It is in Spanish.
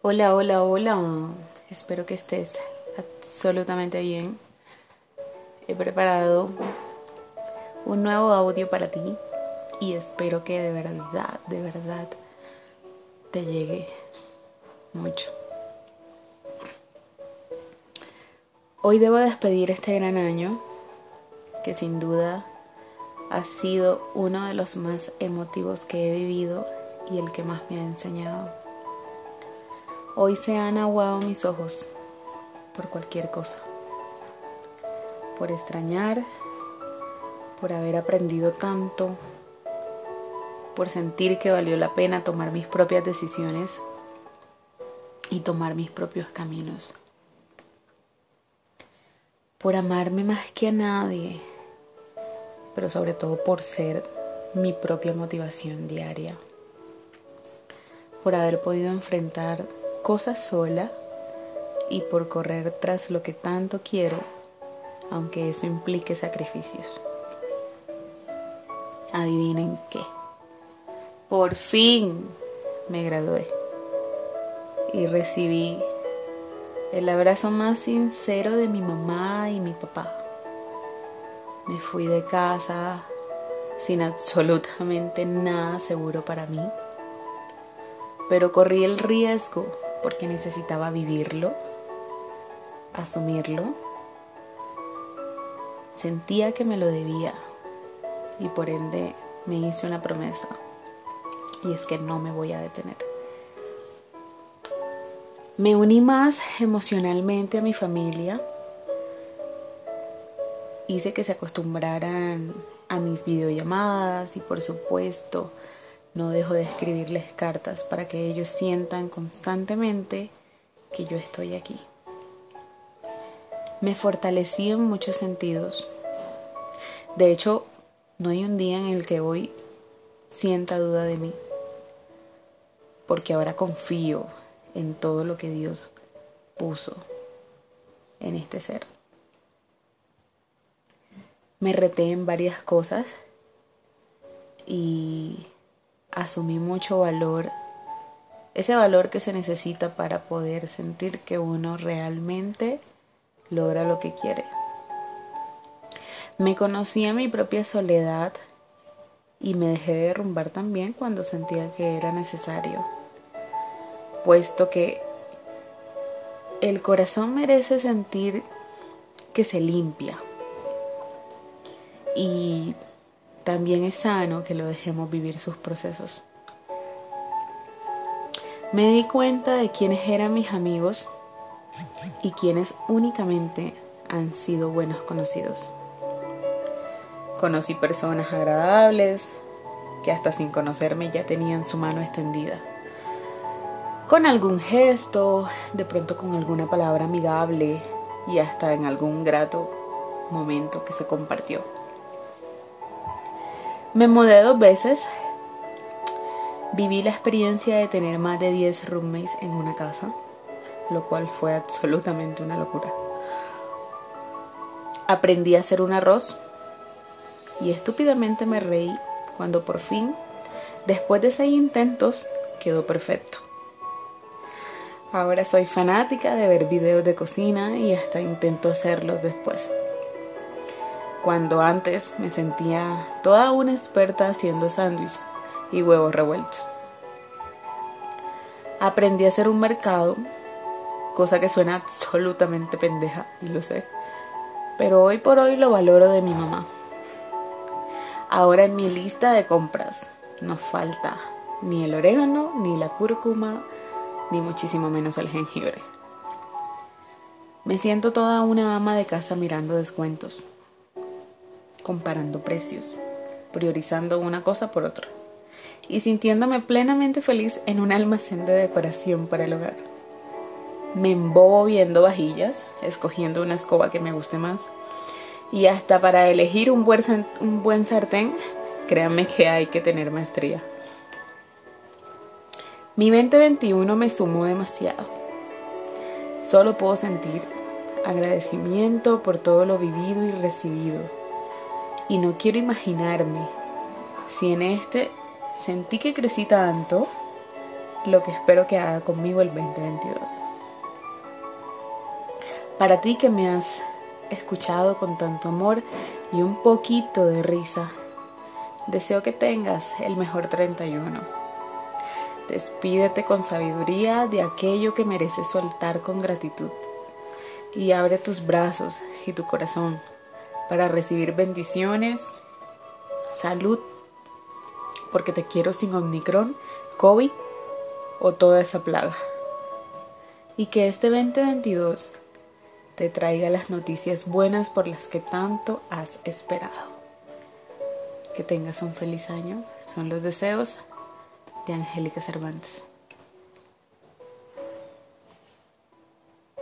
Hola, hola, hola. Espero que estés absolutamente bien. He preparado un nuevo audio para ti y espero que de verdad, de verdad te llegue mucho. Hoy debo despedir este gran año que sin duda ha sido uno de los más emotivos que he vivido y el que más me ha enseñado. Hoy se han aguado mis ojos por cualquier cosa, por extrañar, por haber aprendido tanto, por sentir que valió la pena tomar mis propias decisiones y tomar mis propios caminos, por amarme más que a nadie, pero sobre todo por ser mi propia motivación diaria, por haber podido enfrentar cosas sola y por correr tras lo que tanto quiero, aunque eso implique sacrificios. Adivinen qué. Por fin me gradué y recibí el abrazo más sincero de mi mamá y mi papá. Me fui de casa sin absolutamente nada seguro para mí, pero corrí el riesgo porque necesitaba vivirlo, asumirlo. Sentía que me lo debía y por ende me hice una promesa y es que no me voy a detener. Me uní más emocionalmente a mi familia. Hice que se acostumbraran a mis videollamadas y por supuesto no dejo de escribirles cartas para que ellos sientan constantemente que yo estoy aquí. Me fortalecí en muchos sentidos. De hecho, no hay un día en el que hoy sienta duda de mí, porque ahora confío en todo lo que Dios puso en este ser. Me reté en varias cosas y asumí mucho valor, ese valor que se necesita para poder sentir que uno realmente logra lo que quiere. Me conocí en mi propia soledad y me dejé derrumbar también cuando sentía que era necesario, puesto que el corazón merece sentir que se limpia y también es sano que lo dejemos vivir sus procesos. Me di cuenta de quiénes eran mis amigos y quienes únicamente han sido buenos conocidos. Conocí personas agradables que hasta sin conocerme ya tenían su mano extendida. Con algún gesto, de pronto con alguna palabra amigable y hasta en algún grato momento que se compartió. Me mudé dos veces. Viví la experiencia de tener más de 10 roommates en una casa, lo cual fue absolutamente una locura. Aprendí a hacer un arroz y estúpidamente me reí cuando por fin, después de seis intentos, quedó perfecto. Ahora soy fanática de ver videos de cocina y hasta intento hacerlos después cuando antes me sentía toda una experta haciendo sándwich y huevos revueltos. Aprendí a hacer un mercado, cosa que suena absolutamente pendeja, y lo sé, pero hoy por hoy lo valoro de mi mamá. Ahora en mi lista de compras no falta ni el orégano, ni la cúrcuma, ni muchísimo menos el jengibre. Me siento toda una ama de casa mirando descuentos comparando precios, priorizando una cosa por otra y sintiéndome plenamente feliz en un almacén de decoración para el hogar. Me embobo viendo vajillas, escogiendo una escoba que me guste más y hasta para elegir un buen, sartén, créanme que hay que tener maestría. Mi 2021 me sumó demasiado. Solo puedo sentir agradecimiento por todo lo vivido y recibido y no quiero imaginarme si en este sentí que crecí tanto, lo que espero que haga conmigo el 2022. Para ti que me has escuchado con tanto amor y un poquito de risa, deseo que tengas el mejor 31. Despídete con sabiduría de aquello que mereces soltar con gratitud y abre tus brazos y tu corazón para recibir bendiciones, salud, porque te quiero sin Omicron, COVID o toda esa plaga. Y que este 2022 te traiga las noticias buenas por las que tanto has esperado. Que tengas un feliz año. Son los deseos de Angélica Cervantes.